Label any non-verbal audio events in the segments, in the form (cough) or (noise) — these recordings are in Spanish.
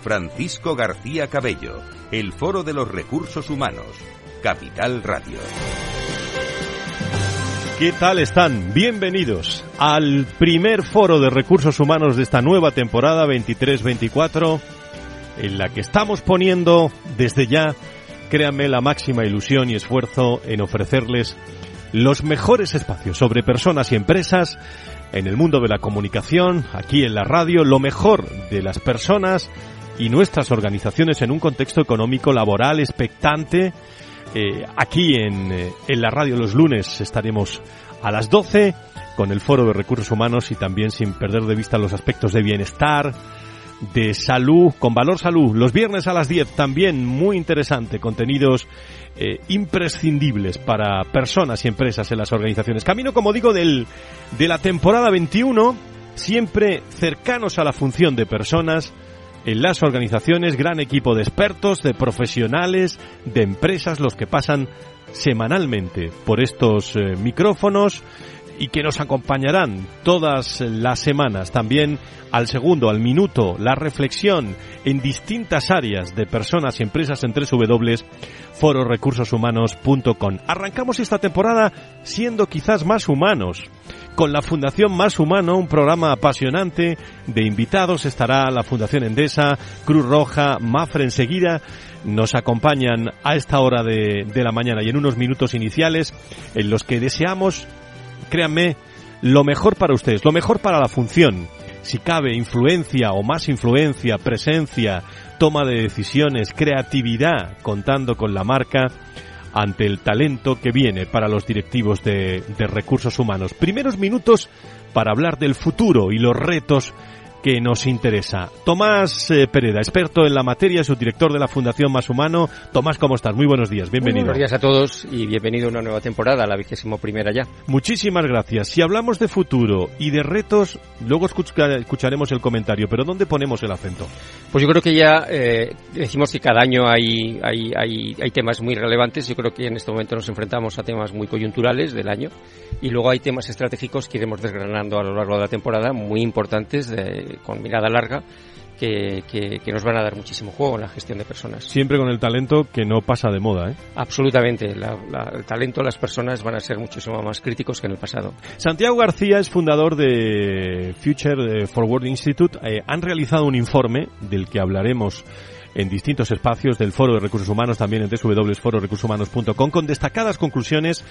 Francisco García Cabello, el Foro de los Recursos Humanos, Capital Radio. ¿Qué tal están? Bienvenidos al primer foro de recursos humanos de esta nueva temporada 23-24, en la que estamos poniendo desde ya, créanme, la máxima ilusión y esfuerzo en ofrecerles los mejores espacios sobre personas y empresas en el mundo de la comunicación, aquí en la radio, lo mejor de las personas y nuestras organizaciones en un contexto económico laboral expectante. Eh, aquí en, eh, en la radio los lunes estaremos a las 12 con el Foro de Recursos Humanos y también sin perder de vista los aspectos de bienestar, de salud, con valor salud. Los viernes a las 10 también muy interesante, contenidos eh, imprescindibles para personas y empresas en las organizaciones. Camino, como digo, del, de la temporada 21, siempre cercanos a la función de personas en las organizaciones, gran equipo de expertos, de profesionales, de empresas, los que pasan semanalmente por estos eh, micrófonos y que nos acompañarán todas las semanas también al segundo, al minuto, la reflexión en distintas áreas de personas y empresas en www.fororecursoshumanos.com. Arrancamos esta temporada siendo quizás más humanos. Con la Fundación Más Humano, un programa apasionante de invitados, estará la Fundación Endesa, Cruz Roja, Mafre enseguida. Nos acompañan a esta hora de, de la mañana y en unos minutos iniciales en los que deseamos créanme, lo mejor para ustedes, lo mejor para la función. Si cabe, influencia o más influencia, presencia, toma de decisiones, creatividad, contando con la marca ante el talento que viene para los directivos de, de recursos humanos. Primeros minutos para hablar del futuro y los retos que nos interesa. Tomás eh, Pereda, experto en la materia, subdirector de la Fundación Más Humano. Tomás, ¿cómo estás? Muy buenos días, bienvenido. Muy buenos días a todos y bienvenido a una nueva temporada, la vigésimo primera ya. Muchísimas gracias. Si hablamos de futuro y de retos, luego escucharemos el comentario, pero ¿dónde ponemos el acento? Pues yo creo que ya eh, decimos que cada año hay, hay, hay, hay temas muy relevantes. Yo creo que en este momento nos enfrentamos a temas muy coyunturales del año y luego hay temas estratégicos que iremos desgranando a lo largo de la temporada, muy importantes de con mirada larga que, que, nos van a dar muchísimo juego en la gestión de personas. Siempre con el talento que no pasa de moda, ¿eh? Absolutamente. La, la, el talento, las personas van a ser muchísimo más críticos que en el pasado. Santiago García es fundador de Future Forward Institute. Eh, han realizado un informe del que hablaremos en distintos espacios del Foro de Recursos Humanos, también en www.fororecursoshumanos.com, con destacadas conclusiones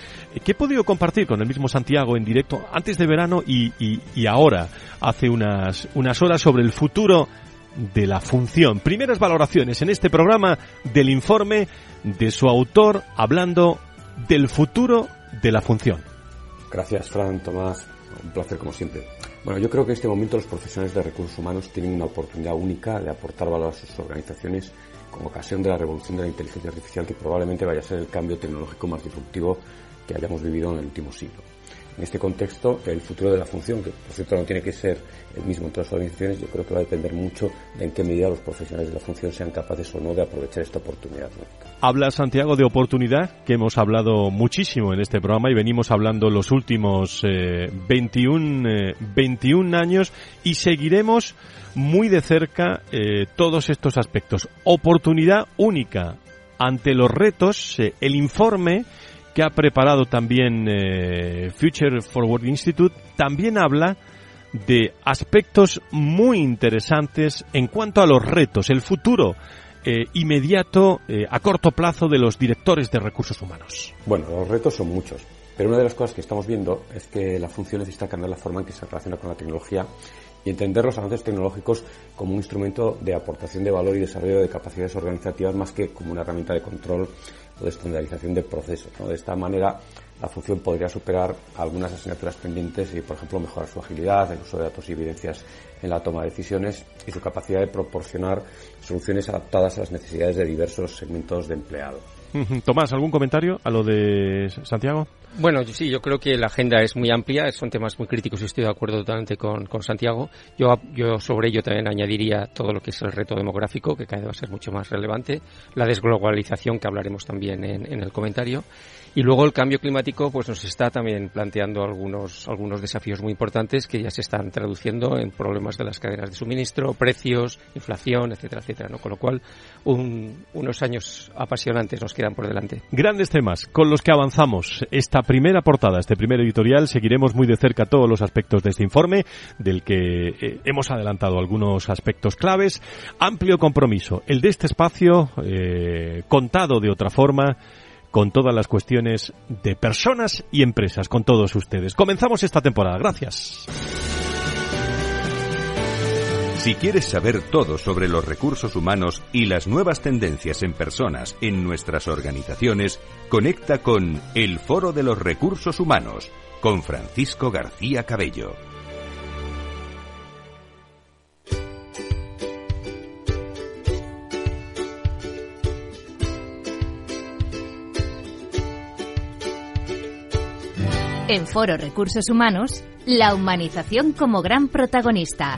que he podido compartir con el mismo Santiago en directo antes de verano y, y, y ahora, hace unas, unas horas, sobre el futuro de la función. Primeras valoraciones en este programa del informe de su autor hablando del futuro de la función. Gracias, Fran, Tomás. Un placer como siempre. Bueno, yo creo que en este momento los profesionales de recursos humanos tienen una oportunidad única de aportar valor a sus organizaciones con ocasión de la revolución de la inteligencia artificial que probablemente vaya a ser el cambio tecnológico más disruptivo que hayamos vivido en el último siglo. En este contexto, el futuro de la función, que por cierto no tiene que ser el mismo en todas las organizaciones, yo creo que va a depender mucho de en qué medida los profesionales de la función sean capaces o no de aprovechar esta oportunidad. Habla Santiago de oportunidad, que hemos hablado muchísimo en este programa y venimos hablando los últimos eh, 21, eh, 21 años y seguiremos muy de cerca eh, todos estos aspectos. Oportunidad única ante los retos, eh, el informe que ha preparado también eh, Future Forward Institute, también habla de aspectos muy interesantes en cuanto a los retos, el futuro eh, inmediato, eh, a corto plazo de los directores de recursos humanos. Bueno, los retos son muchos, pero una de las cosas que estamos viendo es que la función necesita cambiar la forma en que se relaciona con la tecnología y entender los avances tecnológicos como un instrumento de aportación de valor y desarrollo de capacidades organizativas más que como una herramienta de control de estandarización de procesos. De esta manera, la función podría superar algunas asignaturas pendientes y, por ejemplo, mejorar su agilidad, el uso de datos y evidencias en la toma de decisiones y su capacidad de proporcionar soluciones adaptadas a las necesidades de diversos segmentos de empleados. Tomás, ¿algún comentario a lo de Santiago? Bueno, sí, yo creo que la agenda es muy amplia, son temas muy críticos y estoy de acuerdo totalmente con, con Santiago. Yo, yo sobre ello también añadiría todo lo que es el reto demográfico, que cada vez va a ser mucho más relevante, la desglobalización, que hablaremos también en, en el comentario, y luego el cambio climático pues nos está también planteando algunos, algunos desafíos muy importantes que ya se están traduciendo en problemas de las cadenas de suministro, precios, inflación, etcétera, etcétera. ¿no? Con lo cual, unos años apasionantes nos quedan por delante. Grandes temas con los que avanzamos. Esta primera portada, este primer editorial, seguiremos muy de cerca todos los aspectos de este informe, del que eh, hemos adelantado algunos aspectos claves. Amplio compromiso. El de este espacio, eh, contado de otra forma, con todas las cuestiones de personas y empresas, con todos ustedes. Comenzamos esta temporada. Gracias. Si quieres saber todo sobre los recursos humanos y las nuevas tendencias en personas en nuestras organizaciones, conecta con El Foro de los Recursos Humanos con Francisco García Cabello. En Foro Recursos Humanos, la humanización como gran protagonista,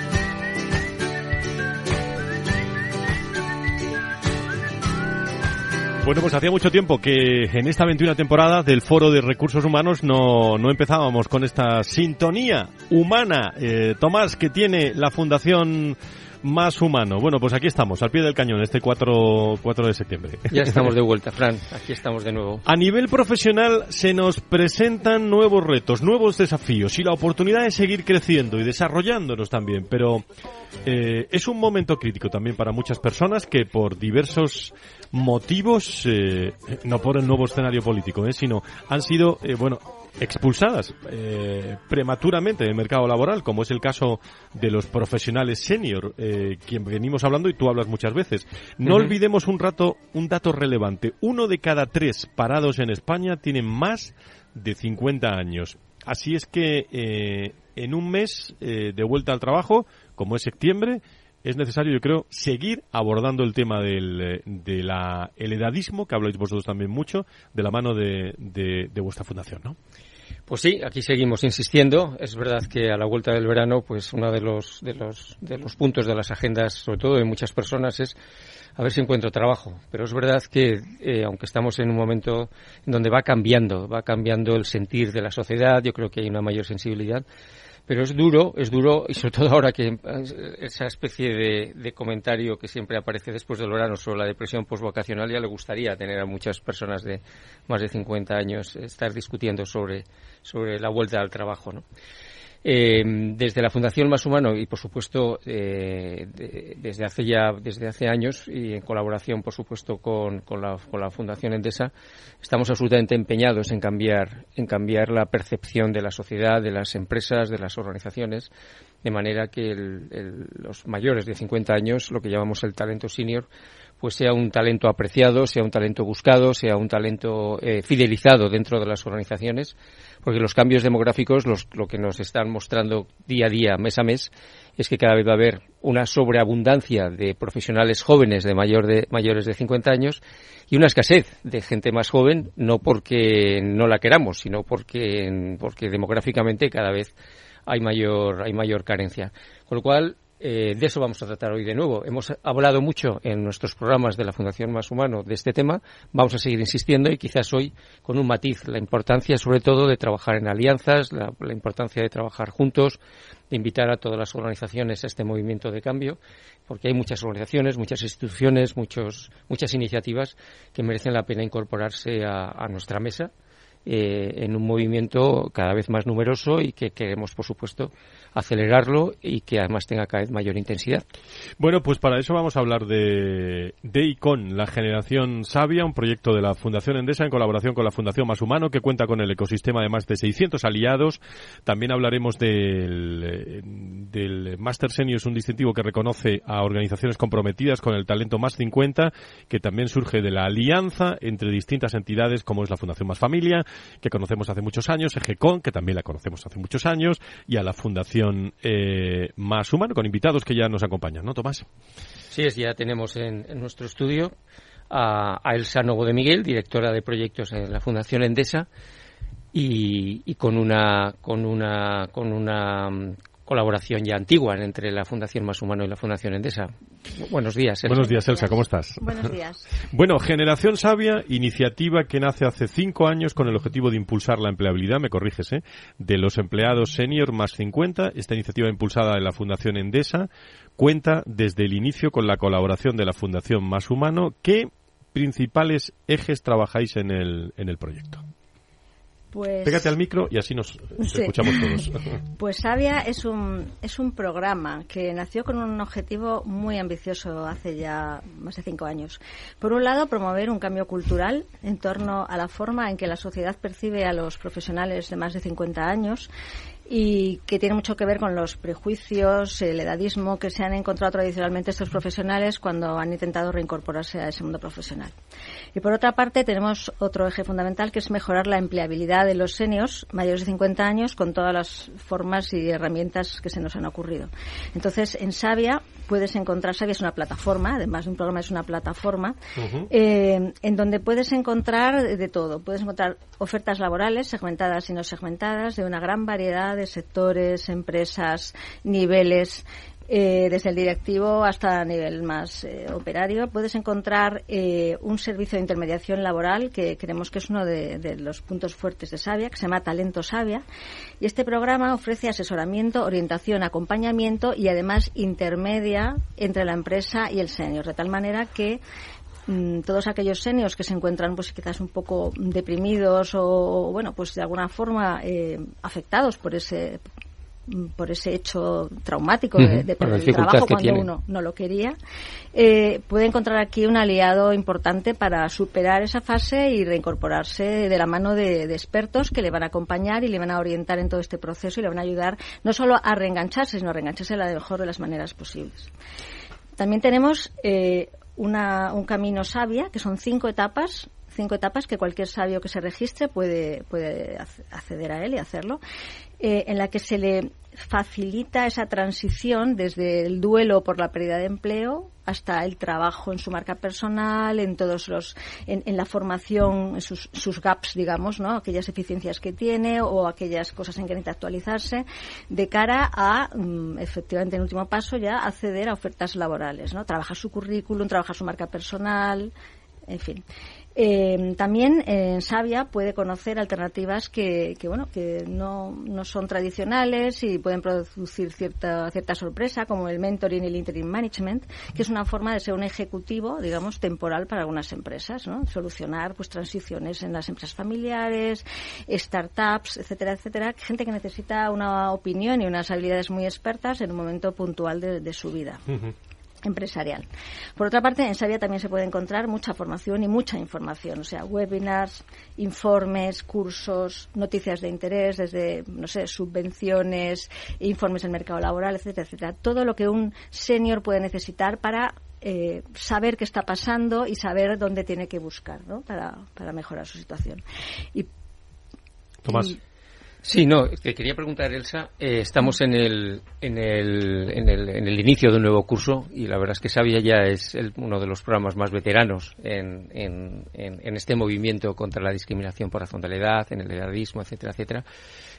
Bueno, pues hacía mucho tiempo que en esta 21 temporada del Foro de Recursos Humanos no, no empezábamos con esta sintonía humana, eh, Tomás, que tiene la Fundación más humano. Bueno, pues aquí estamos, al pie del cañón, este 4, 4 de septiembre. Ya estamos de (laughs) vuelta, Fran, aquí estamos de nuevo. A nivel profesional se nos presentan nuevos retos, nuevos desafíos y la oportunidad de seguir creciendo y desarrollándonos también, pero eh, es un momento crítico también para muchas personas que por diversos motivos, eh, no por el nuevo escenario político, eh, sino han sido, eh, bueno, expulsadas eh, prematuramente del mercado laboral, como es el caso de los profesionales senior, eh, quien venimos hablando y tú hablas muchas veces. No olvidemos un rato, un dato relevante. Uno de cada tres parados en España tienen más de 50 años. Así es que eh, en un mes eh, de vuelta al trabajo, como es septiembre, es necesario, yo creo, seguir abordando el tema del eh, de la, el edadismo, que habláis vosotros también mucho, de la mano de, de, vuestra fundación, ¿no? Pues sí, aquí seguimos insistiendo. Es verdad que a la vuelta del verano, pues uno de los, de los, de los puntos de las agendas, sobre todo de muchas personas, es a ver si encuentro trabajo. Pero es verdad que, eh, aunque estamos en un momento en donde va cambiando, va cambiando el sentir de la sociedad, yo creo que hay una mayor sensibilidad. Pero es duro, es duro, y sobre todo ahora que esa especie de, de comentario que siempre aparece después del verano sobre la depresión postvocacional ya le gustaría tener a muchas personas de más de 50 años estar discutiendo sobre, sobre la vuelta al trabajo, ¿no? Eh, desde la Fundación Más Humano y, por supuesto, eh, de, desde hace ya desde hace años y en colaboración, por supuesto, con, con, la, con la Fundación Endesa, estamos absolutamente empeñados en cambiar en cambiar la percepción de la sociedad, de las empresas, de las organizaciones, de manera que el, los mayores de 50 años, lo que llamamos el talento senior, pues sea un talento apreciado, sea un talento buscado, sea un talento eh, fidelizado dentro de las organizaciones porque los cambios demográficos los, lo que nos están mostrando día a día, mes a mes, es que cada vez va a haber una sobreabundancia de profesionales jóvenes de, mayor de mayores de 50 años y una escasez de gente más joven, no porque no la queramos, sino porque, porque demográficamente cada vez hay mayor, hay mayor carencia. Con lo cual, eh, de eso vamos a tratar hoy de nuevo. Hemos hablado mucho en nuestros programas de la Fundación Más Humano de este tema. Vamos a seguir insistiendo y quizás hoy con un matiz. La importancia, sobre todo, de trabajar en alianzas, la, importancia de trabajar juntos, de invitar a todas las organizaciones a este movimiento de cambio, porque hay muchas organizaciones, muchas instituciones, muchos, muchas iniciativas que merecen la pena incorporarse a nuestra mesa eh, en un movimiento cada vez más numeroso y que queremos, por supuesto, acelerarlo y que además tenga cada vez mayor intensidad. Bueno, pues para eso vamos a hablar de, de ICON, la generación sabia, un proyecto de la Fundación Endesa en colaboración con la Fundación Más Humano que cuenta con el ecosistema de más de 600 aliados. También hablaremos del, del Master Senior, un distintivo que reconoce a organizaciones comprometidas con el talento más 50, que también surge de la alianza entre distintas entidades como es la Fundación Más Familia, que conocemos hace muchos años, EGECON, que también la conocemos hace muchos años, y a la Fundación eh, más humano, con invitados que ya nos acompañan, ¿no, Tomás? Sí, es, ya tenemos en, nuestro estudio a, Elsa Novo de Miguel, directora de proyectos en la Fundación Endesa, y, y, con una con una con una colaboración ya antigua entre la Fundación Más Humano y la Fundación Endesa. Buenos días, Elsa. Buenos días, Elsa, ¿cómo estás? Buenos días. (laughs) Bueno, Generación Sabia, iniciativa que nace hace cinco años con el objetivo de impulsar la empleabilidad, me corriges, ¿eh? de los empleados senior más 50. Esta iniciativa impulsada en la Fundación Endesa cuenta desde el inicio con la colaboración de la Fundación Más Humano. ¿Qué principales ejes trabajáis en el, en el proyecto? Pues, Pégate al micro y así nos escuchamos todos. (laughs) Pues Sabia es un, es un programa que nació con un objetivo muy ambicioso hace ya más de cinco años. Por un lado, promover un cambio cultural en torno a la forma en que la sociedad percibe a los profesionales de más de 50 años y que tiene mucho que ver con los prejuicios, el edadismo que se han encontrado tradicionalmente estos profesionales cuando han intentado reincorporarse a ese mundo profesional. Y por otra parte, tenemos otro eje fundamental que es mejorar la empleabilidad de los seniors mayores de 50 años con todas las formas y herramientas que se nos han ocurrido. Entonces, en Sabia puedes encontrar, Sabia es una plataforma, además de un programa es una plataforma, eh, en donde puedes encontrar de todo. Puedes encontrar ofertas laborales segmentadas y no segmentadas de una gran variedad de sectores, empresas, niveles. Eh, desde el directivo hasta el nivel más eh, operario. Puedes encontrar eh, un servicio de intermediación laboral que creemos que es uno de, los puntos fuertes de Sabia, que se llama Talento Sabia. Y este programa ofrece asesoramiento, orientación, acompañamiento y además intermedia entre la empresa y el senior, de tal manera que mm, todos aquellos seniors que se encuentran pues quizás un poco deprimidos o bueno pues de alguna forma afectados por ese por ese hecho traumático de, perder el trabajo cuando uno no lo quería, eh, puede encontrar aquí un aliado importante para superar esa fase y reincorporarse de la mano de, expertos que le van a acompañar y le van a orientar en todo este proceso y le van a ayudar no solo a reengancharse, sino a reengancharse de la mejor de las maneras posibles. También tenemos eh, una, un camino sabia, que son cinco etapas cinco etapas que cualquier sabio que se registre puede, puede acceder a él y hacerlo, eh, en la que se le facilita esa transición desde el duelo por la pérdida de empleo hasta el trabajo en su marca personal, en todos los, en, la formación, sus, sus, gaps, digamos, ¿no? Aquellas eficiencias que tiene o aquellas cosas en que necesita actualizarse, de cara a, mm, efectivamente, en último paso, ya acceder a ofertas laborales, ¿no? Trabajar su currículum, trabajar su marca personal, en fin. Eh, también en Sabia puede conocer alternativas que, bueno que no, no, son tradicionales y pueden producir cierta cierta sorpresa como el mentoring y el interim management que es una forma de ser un ejecutivo digamos temporal para algunas empresas ¿no? solucionar pues transiciones en las empresas familiares startups etcétera etcétera. Gente que necesita una opinión y unas habilidades muy expertas en un momento puntual de, su vida empresarial. Por otra parte, en Sabia también se puede encontrar mucha formación y mucha información, o sea, webinars, informes, cursos, noticias de interés, desde, no sé, subvenciones, informes del mercado laboral, etcétera, etcétera. Todo lo que un senior puede necesitar para eh, saber qué está pasando y saber dónde tiene que buscar, ¿no? Para, para mejorar su situación. Y, Tomás. Sí, no, te quería preguntar, Elsa. Eh, estamos en el, en, el, en, el, en el inicio de un nuevo curso y la verdad es que Sabia ya es uno de los programas más veteranos en, en, en, este movimiento contra la discriminación por razón de la edad, en el edadismo, etcétera, etcétera.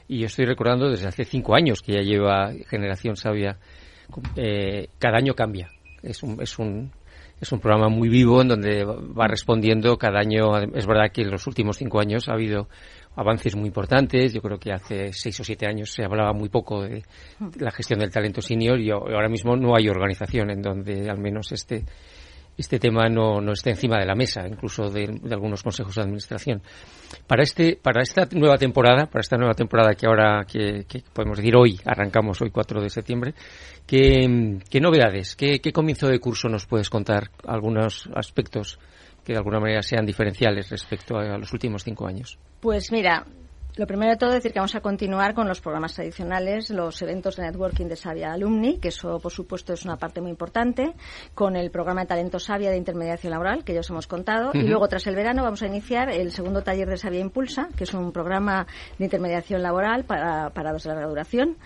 Y yo estoy recordando desde hace cinco años que ya lleva Generación Sabia. Eh, cada año cambia. Es un, es un, es un programa muy vivo en donde va respondiendo cada año. Es verdad que en los últimos cinco años ha habido avances muy importantes. Yo creo que hace seis o siete años se hablaba muy poco de la gestión del talento senior y ahora mismo no hay organización en donde al menos esté este tema no, no esté encima de la mesa, incluso de, algunos consejos de administración. Para este, para esta nueva temporada, para esta nueva temporada que ahora, que, podemos decir hoy, arrancamos hoy 4 de septiembre, ¿qué, qué novedades, qué, qué comienzo de curso nos puedes contar? Algunos aspectos que de alguna manera sean diferenciales respecto a los últimos cinco años. Pues mira, lo primero de todo es decir que vamos a continuar con los programas tradicionales, los eventos de networking de Sabia Alumni, que eso por supuesto es una parte muy importante, con el programa de talento Sabia de intermediación laboral, que ya os hemos contado, y luego tras el verano vamos a iniciar el segundo taller de Sabia Impulsa, que es un programa de intermediación laboral para parados de larga duración,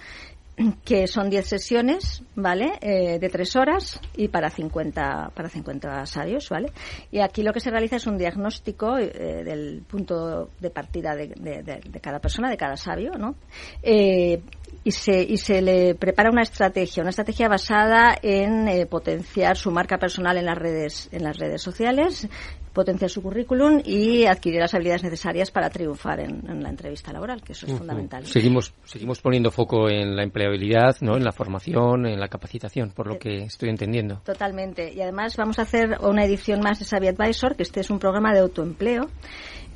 que son 10 sesiones, ¿vale? Eh, de 3 horas y para 50, para 50 sabios, ¿vale? Y aquí lo que se realiza es un diagnóstico eh, del punto de partida de, cada persona, de cada sabio, ¿no? Eh, y se, y se le prepara una estrategia, una estrategia basada en potenciar su marca personal en las redes, en las redes sociales, potenciar su currículum y adquirir las habilidades necesarias para triunfar en, la entrevista laboral, que eso es fundamental. Seguimos, seguimos poniendo foco en la empleabilidad, ¿no? en la formación, en la capacitación, por lo eh, que estoy entendiendo. Totalmente. Y además vamos a hacer una edición más de Savvy Advisor, que este es un programa de autoempleo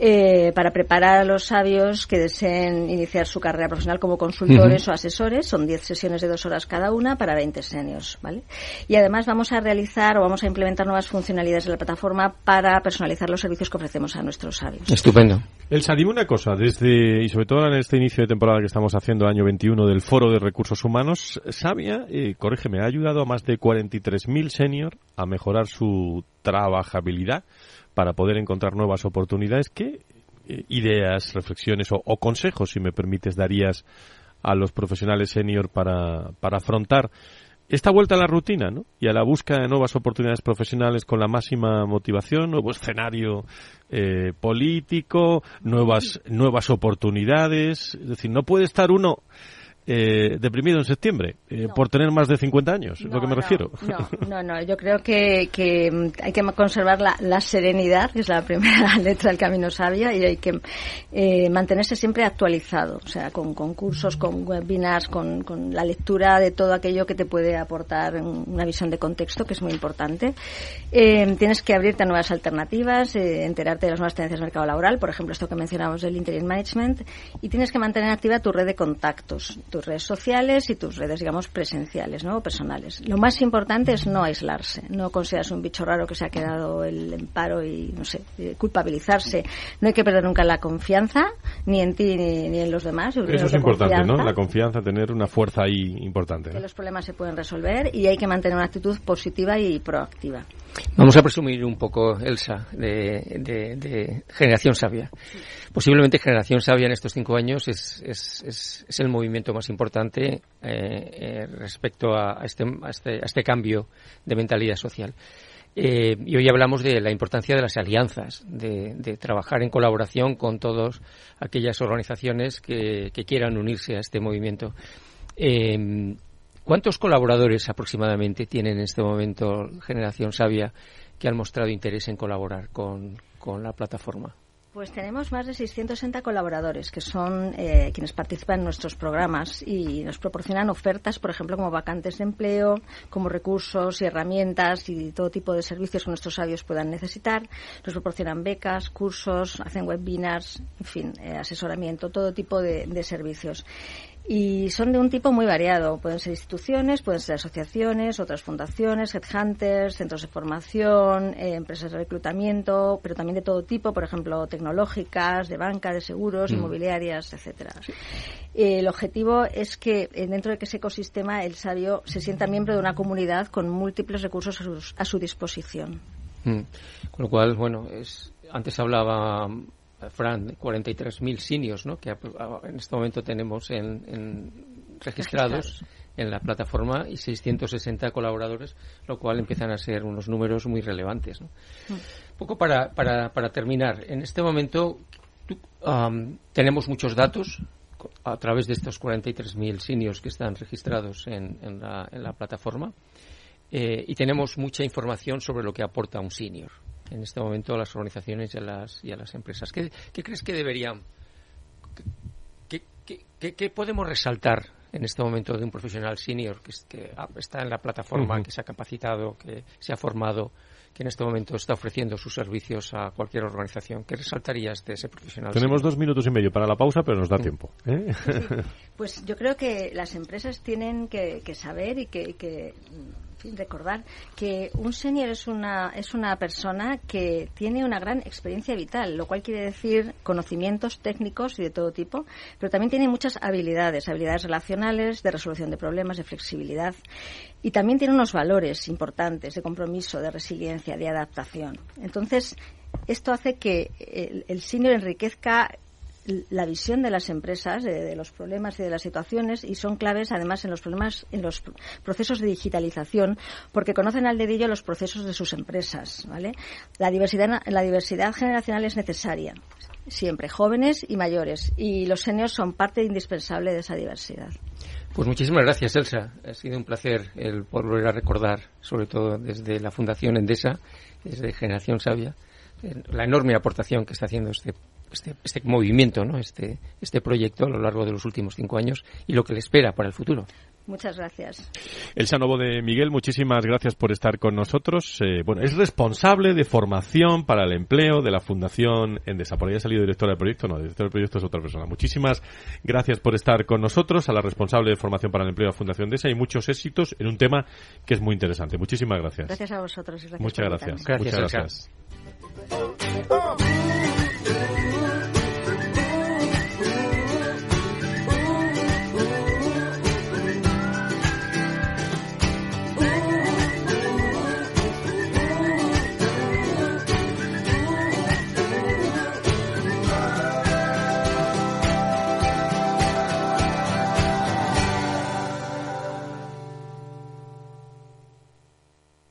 eh, para preparar a los sabios que deseen iniciar su carrera profesional como consultores o asesores. Son 10 sesiones de dos horas cada una para 20 seniors, ¿vale? Y además vamos a realizar o vamos a implementar nuevas funcionalidades de la plataforma para personalizar los servicios que ofrecemos a nuestros sabios. Estupendo. Elsa, dime una cosa, desde, y sobre todo en este inicio de temporada que estamos haciendo, año 21, del Foro de Recursos Humanos, Sabia, eh, corrígeme, ha ayudado a más de 43.000 seniors a mejorar su trabajabilidad para poder encontrar nuevas oportunidades. ¿Qué eh, ideas, reflexiones o, consejos, si me permites, darías a los profesionales senior para, para afrontar esta vuelta a la rutina ¿no? y a la búsqueda de nuevas oportunidades profesionales con la máxima motivación, nuevo escenario eh, político, nuevas, nuevas oportunidades. Es decir, no puede estar uno eh, deprimido en septiembre eh, por tener más de 50 años, es lo que me refiero. (laughs) No, no, yo creo que, que mm, hay que conservar la, la, serenidad, que es la (laughs) primera letra del camino sabia, y hay que eh, mantenerse siempre actualizado, o sea, con concursos, con webinars, con, con, la lectura de todo aquello que te puede aportar una visión de contexto, que es muy importante. Eh, tienes que abrirte a nuevas alternativas, eh, enterarte de las nuevas tendencias del mercado laboral, por ejemplo, esto que mencionamos del interim management, y tienes que mantener activa tu red de contactos tus redes sociales y tus redes, digamos, presenciales, ¿no? personales. Lo más importante es no aislarse, no consideras un bicho raro que se ha quedado el en paro y, no sé, eh, culpabilizarse. No hay que perder nunca la confianza, ni en ti ni, en los demás. Eso es importante, ¿no? La confianza, tener una fuerza ahí importante. Que los problemas se pueden resolver y hay que mantener una actitud positiva y proactiva. Vamos a presumir un poco, Elsa, de, generación sabia. Posiblemente generación sabia en estos cinco años es, es, es, el movimiento más importante eh, eh, respecto a este, a, este, a este cambio de mentalidad social. Eh, y hoy hablamos de la importancia de las alianzas, de, trabajar en colaboración con todas aquellas organizaciones que, quieran unirse a este movimiento. Eh, ¿Cuántos colaboradores aproximadamente tienen en este momento Generación Sabia que han mostrado interés en colaborar con, la plataforma? Pues tenemos más de 660 colaboradores que son eh, quienes participan en nuestros programas y nos proporcionan ofertas, por ejemplo, como vacantes de empleo, como recursos y herramientas y todo tipo de servicios que nuestros sabios puedan necesitar. Nos proporcionan becas, cursos, hacen webinars, en fin, eh, asesoramiento, todo tipo de servicios y son de un tipo muy variado. Pueden ser instituciones, pueden ser asociaciones, otras fundaciones, headhunters, centros de formación, eh, empresas de reclutamiento, pero también de todo tipo, por ejemplo, tecnológicas, de banca, de seguros, mm. inmobiliarias, etcétera. el objetivo es que eh, dentro de ese ecosistema el sabio se sienta miembro de una comunidad con múltiples recursos a su, disposición. Mm. Con lo cual, bueno, es, antes hablaba Fran, 43.000 sinios ¿no? que en este momento tenemos en, registrados en la plataforma y 660 colaboradores, lo cual empiezan a ser unos números muy relevantes. ¿no? Mm. poco para, para, para, terminar, en este momento tenemos muchos datos a través de estos 43.000 sinios que están registrados en, en, la, en la, plataforma eh, y tenemos mucha información sobre lo que aporta un senior en este momento a las organizaciones y a las, y a las empresas. ¿Qué, crees que deberían, qué, qué, podemos resaltar en este momento de un profesional senior que, que está en la plataforma, que se ha capacitado, que se ha formado, que en este momento está ofreciendo sus servicios a cualquier organización. ¿Qué resaltarías de ese profesional? Tenemos dos minutos y medio para la pausa, pero nos da tiempo. ¿eh? Pues yo creo que las empresas tienen que, saber y que recordar que un senior es una, es una persona que tiene una gran experiencia vital, lo cual quiere decir conocimientos técnicos y de todo tipo, pero también tiene muchas habilidades, habilidades relacionales, de resolución de problemas, de flexibilidad. Y también tiene unos valores importantes de compromiso, de resiliencia, de adaptación. Entonces, esto hace que el senior enriquezca la visión de las empresas de, los problemas y de las situaciones y son claves además en los problemas en los procesos de digitalización porque conocen al dedillo los procesos de sus empresas vale la diversidad la diversidad generacional es necesaria siempre jóvenes y mayores y los seniors son parte indispensable de esa diversidad. Pues muchísimas gracias Elsa. Ha sido un placer el volver a recordar sobre todo desde la Fundación Endesa desde Generación Sabia la enorme aportación que está haciendo este este, este movimiento, ¿no? este, este proyecto a lo largo de los últimos cinco años y lo que le espera para el futuro. Muchas gracias. El Sanovo de Miguel, muchísimas gracias por estar con nosotros. Eh, bueno, es responsable de formación para el empleo de la Fundación Endesa. Por ahí ha salido directora del proyecto, no, director del proyecto es otra persona. Muchísimas gracias por estar con nosotros, a la responsable de formación para el empleo de la Fundación Endesa y muchos éxitos en un tema que es muy interesante. Muchísimas gracias. Gracias a vosotros. Muchas gracias. Muchas gracias.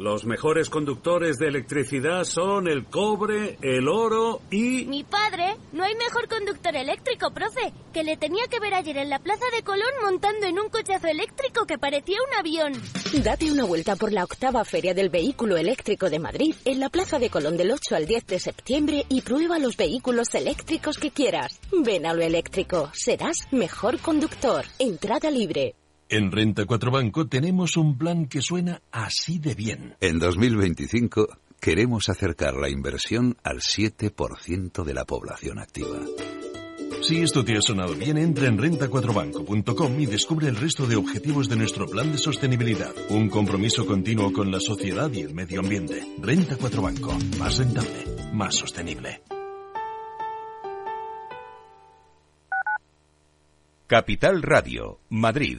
los mejores conductores de electricidad son el cobre, el oro y... Mi padre, no hay mejor conductor eléctrico, profe, que le tenía que ver ayer en la Plaza de Colón montando en un cochazo eléctrico que parecía un avión. Date una vuelta por la octava Feria del Vehículo Eléctrico de Madrid en la Plaza de Colón del 8 al 10 de septiembre y prueba los vehículos eléctricos que quieras. Ven a lo eléctrico, serás mejor conductor. Entrada libre. En Renta 4 Banco tenemos un plan que suena así de bien. En 2025 queremos acercar la inversión al 7% de la población activa. Si esto te ha sonado bien, entra en renta4banco.com y descubre el resto de objetivos de nuestro plan de sostenibilidad. Un compromiso continuo con la sociedad y el medio ambiente. Renta 4 Banco. Más rentable, más sostenible. Capital Radio, Madrid,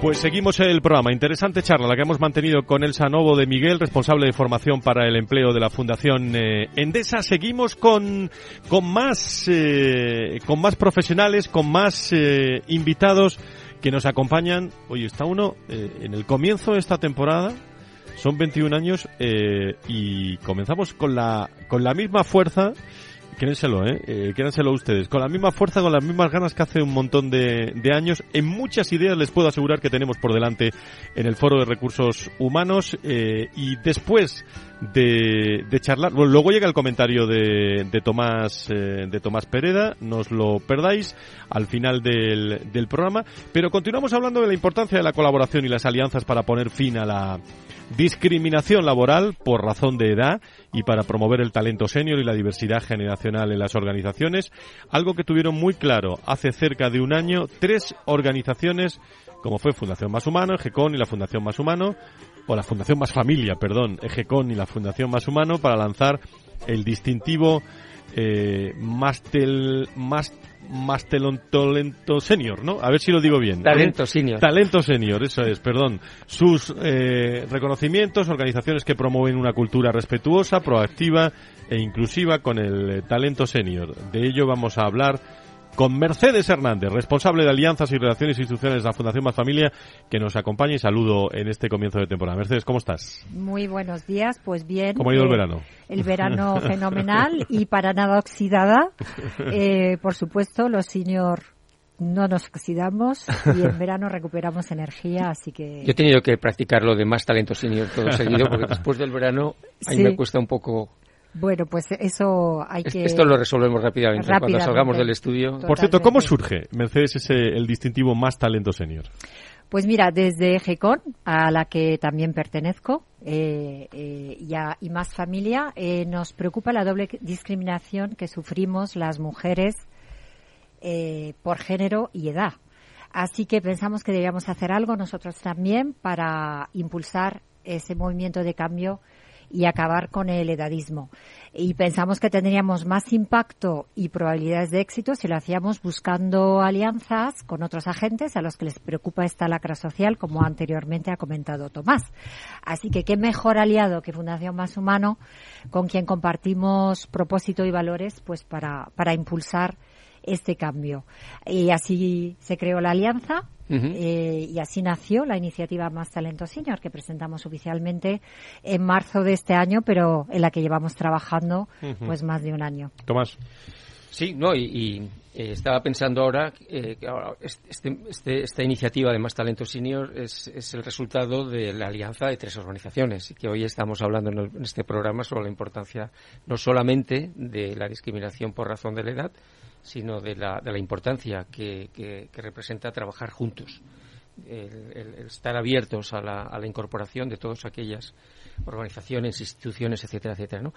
Pues seguimos el programa. Interesante charla la que hemos mantenido con el Sanovo de Miguel, responsable de formación para el empleo de la Fundación eh, Endesa. Seguimos con, con más, eh, con más profesionales, con más eh, invitados que nos acompañan. Oye, está uno en el comienzo de esta temporada. Son 21 años y comenzamos con la, con la misma fuerza quédenselo, ¿eh? ¿eh? Ustedes. Con la misma fuerza, con las mismas ganas que hace un montón de, años. En muchas ideas les puedo asegurar que tenemos por delante en el Foro de Recursos Humanos. Eh, y después de, charlar, bueno, luego llega el comentario de, de Tomás, eh, de Tomás Pereda. No os lo perdáis al final del, del programa. Pero continuamos hablando de la importancia de la colaboración y las alianzas para poner fin a la discriminación laboral por razón de edad y para promover el talento senior y la diversidad generacional en las organizaciones, algo que tuvieron muy claro hace cerca de un año tres organizaciones como fue Fundación Más Humano, EGECON y la Fundación Más Humano, o la Fundación Más Familia, perdón, EGECON y la Fundación Más Humano para lanzar el distintivo eh, Mastel, más talento senior, ¿no? A ver si lo digo bien. Talento senior. Talento senior, eso es, perdón. Sus eh, reconocimientos, organizaciones que promueven una cultura respetuosa, proactiva e inclusiva con el talento senior. De ello vamos a hablar con Mercedes Hernández, responsable de Alianzas y Relaciones Institucionales de la Fundación Más Familia, que nos acompaña y saludo en este comienzo de temporada. Mercedes, ¿cómo estás? Muy buenos días, pues bien. ¿Cómo ha ido el eh, verano? El verano (laughs) fenomenal y para nada oxidada. Eh, por supuesto, los senior no nos oxidamos y en verano recuperamos energía, así que... Yo he tenido que practicar lo de más talento senior todo seguido, porque después del verano a mí me cuesta un poco bueno, pues eso hay que... Esto lo resolvemos rápidamente, cuando salgamos del estudio. Por cierto, ¿cómo surge Mercedes ese, el distintivo más talento senior? Pues mira, desde GECON, a la que también pertenezco, eh, eh, y, más familia, eh, nos preocupa la doble discriminación que sufrimos las mujeres por género y edad. Así que pensamos que debíamos hacer algo nosotros también para impulsar ese movimiento de cambio y acabar con el edadismo. Y pensamos que tendríamos más impacto y probabilidades de éxito si lo hacíamos buscando alianzas con otros agentes a los que les preocupa esta lacra social, como anteriormente ha comentado Tomás. Así que qué mejor aliado que Fundación Más Humano, con quien compartimos propósito y valores, pues para, para impulsar este cambio. Y así se creó la alianza eh, y así nació la iniciativa Más Talento Senior, que presentamos oficialmente en marzo de este año, pero en la que llevamos trabajando pues más de un año. Tomás. Sí, no, y, eh, estaba pensando ahora eh, que este, este, esta iniciativa de Más Talento Senior es, es, el resultado de la alianza de tres organizaciones y que hoy estamos hablando en, en este programa sobre la importancia no solamente de la discriminación por razón de la edad, sino de la, de la importancia que, que, representa trabajar juntos, el, estar abiertos a la, a la, incorporación de todas aquellas organizaciones, instituciones, etcétera, etcétera. ¿no?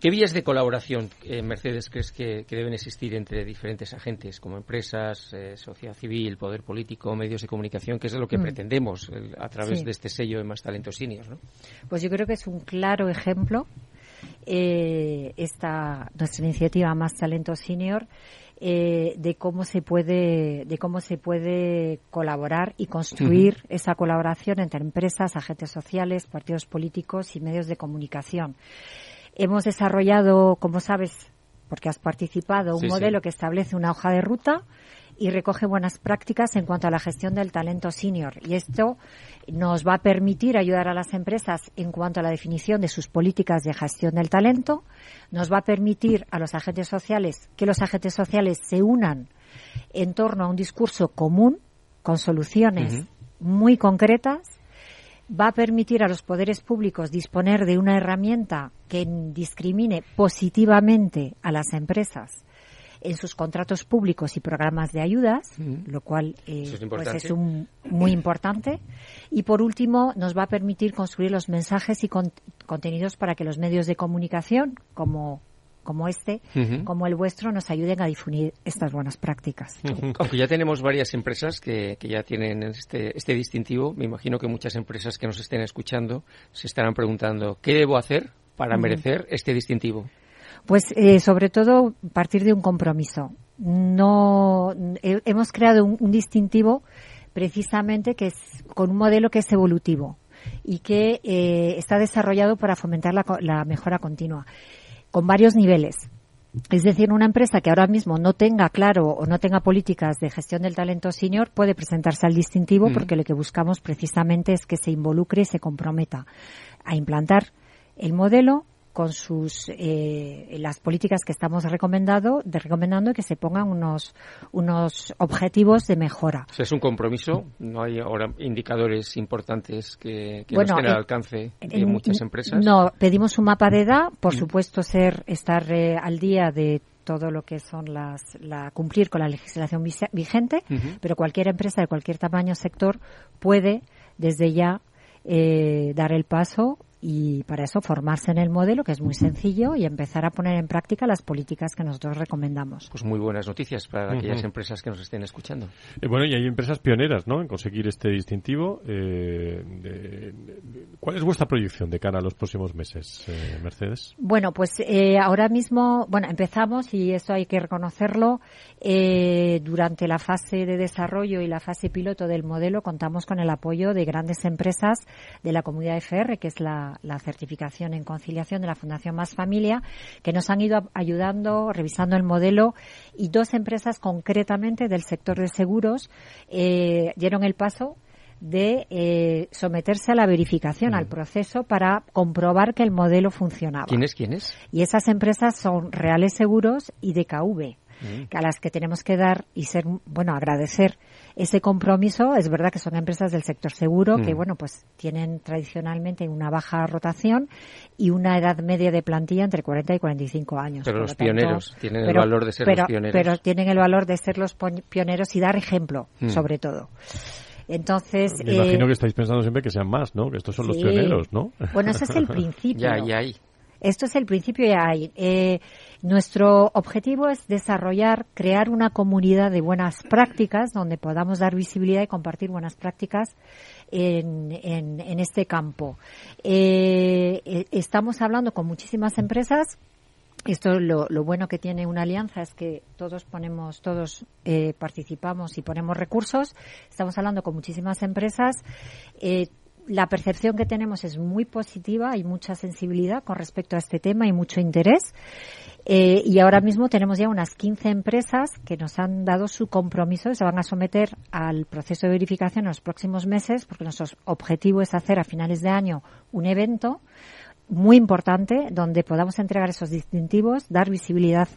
¿Qué vías de colaboración, eh, Mercedes, crees que, deben existir entre diferentes agentes, como empresas, eh, sociedad civil, poder político, medios de comunicación, que es lo que mm. pretendemos a través de este sello de Más Talentos Seniors? ¿no? Pues yo creo que es un claro ejemplo eh, esta nuestra iniciativa Más Talento Senior eh, de cómo se puede de cómo se puede colaborar y construir esa colaboración entre empresas, agentes sociales, partidos políticos y medios de comunicación. Hemos desarrollado, como sabes, porque has participado, un modelo que establece una hoja de ruta y recoge buenas prácticas en cuanto a la gestión del talento senior. Y esto nos va a permitir ayudar a las empresas en cuanto a la definición de sus políticas de gestión del talento. Nos va a permitir a los agentes sociales que los agentes sociales se unan en torno a un discurso común con soluciones muy concretas va a permitir a los poderes públicos disponer de una herramienta que discrimine positivamente a las empresas en sus contratos públicos y programas de ayudas, lo cual eh, es, pues un, muy importante. Y por último, nos va a permitir construir los mensajes y contenidos para que los medios de comunicación, como como este, como el vuestro, nos ayuden a difundir estas buenas prácticas. Aunque ya tenemos varias empresas que, que ya tienen este, este distintivo, me imagino que muchas empresas que nos estén escuchando se estarán preguntando, ¿qué debo hacer para merecer este distintivo? Pues eh, sobre todo partir de un compromiso. No hemos creado un, distintivo precisamente que es con un modelo que es evolutivo y que eh, está desarrollado para fomentar la, la mejora continua con varios niveles. Es decir, una empresa que ahora mismo no tenga claro o no tenga políticas de gestión del talento senior puede presentarse al distintivo porque lo que buscamos precisamente es que se involucre y se comprometa a implantar el modelo con sus eh, las políticas que estamos recomendando, de recomendando que se pongan unos unos objetivos de mejora. es un compromiso. No hay ahora indicadores importantes que, que estén al alcance de muchas empresas. No, pedimos un mapa de edad, por mm. supuesto, ser estar eh, al día de todo lo que son las la cumplir con la legislación vigente, pero cualquier empresa de cualquier tamaño sector puede desde ya eh, dar el paso y para eso formarse en el modelo, que es muy sencillo, y empezar a poner en práctica las políticas que nosotros recomendamos. Pues muy buenas noticias para aquellas empresas que nos estén escuchando. Eh, bueno, y hay empresas pioneras ¿no? en conseguir este distintivo. Eh, ¿Cuál es vuestra proyección de cara a los próximos meses, eh, Mercedes? Bueno, pues ahora mismo, bueno, empezamos, y eso hay que reconocerlo, durante la fase de desarrollo y la fase piloto del modelo contamos con el apoyo de grandes empresas de la comunidad FR, que es la la, certificación en conciliación de la Fundación Más Familia, que nos han ido ayudando, revisando el modelo, y dos empresas concretamente del sector de seguros eh, dieron el paso de eh, someterse a la verificación, al mm. proceso, para comprobar que el modelo funcionaba. ¿Quiénes? ¿Quiénes? Y esas empresas son Reales Seguros y DKV, mm. a las que tenemos que dar y ser, bueno, agradecer ese compromiso. Es verdad que son empresas del sector seguro que, mm. bueno, pues tienen tradicionalmente una baja rotación y una edad media de plantilla entre 40 y 45 años. Pero los pioneros tienen el valor de ser los pioneros. Pero tienen el valor de ser los pioneros y dar ejemplo, mm. sobre todo. Entonces. Me imagino eh, que estáis pensando siempre que sean más, ¿no? Que estos son los pioneros, ¿no? Bueno, ese es el (laughs) principio. ya, ya hay. Esto es el principio ya hay. Eh, nuestro objetivo es desarrollar, crear una comunidad de buenas prácticas donde podamos dar visibilidad y compartir buenas prácticas en, en, este campo. Eh, eh, estamos hablando con muchísimas empresas esto lo, lo, bueno que tiene una alianza es que todos ponemos, todos eh, participamos y ponemos recursos. Estamos hablando con muchísimas empresas. Eh, la percepción que tenemos es muy positiva, hay mucha sensibilidad con respecto a este tema y mucho interés. Eh, y ahora mismo tenemos ya unas 15 empresas que nos han dado su compromiso se van a someter al proceso de verificación en los próximos meses, porque nuestro objetivo es hacer a finales de año un evento muy importante donde podamos entregar esos distintivos, dar visibilidad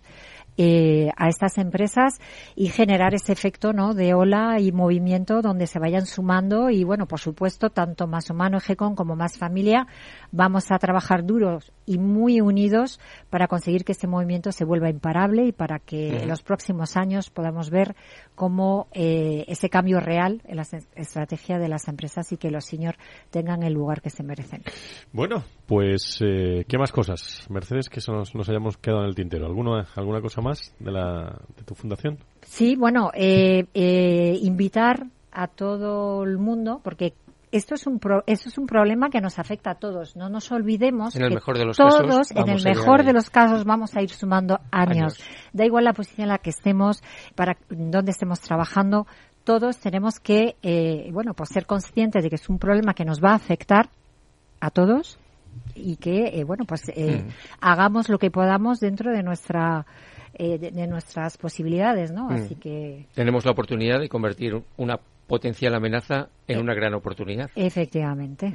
eh, a estas empresas y generar ese efecto ¿no? de ola y movimiento donde se vayan sumando y bueno, por supuesto, tanto Más Humano como Más Familia vamos a trabajar duros y muy unidos para conseguir que este movimiento se vuelva imparable y para que en los próximos años podamos ver cómo eh, ese cambio real en la estrategia de las empresas y que los señores tengan el lugar que se merecen. Bueno, pues eh, ¿qué más cosas, Mercedes, que nos, nos hayamos quedado en el tintero? ¿Alguna, alguna cosa más de, la, de tu fundación? Sí, bueno, eh, eh, invitar a todo el mundo, porque esto es un eso es un problema que nos afecta a todos. No nos olvidemos en el que mejor de los todos, casos, en el mejor de los casos, vamos a ir sumando años. Da igual la posición en la que estemos, para donde estemos trabajando, todos tenemos que, eh, bueno, pues ser conscientes de que es un problema que nos va a afectar a todos y que, eh, bueno, pues eh, mm. hagamos lo que podamos dentro de nuestra eh, de, nuestras posibilidades, ¿no? Mm. Así que tenemos la oportunidad de convertir una potencial amenaza en una gran oportunidad. Efectivamente.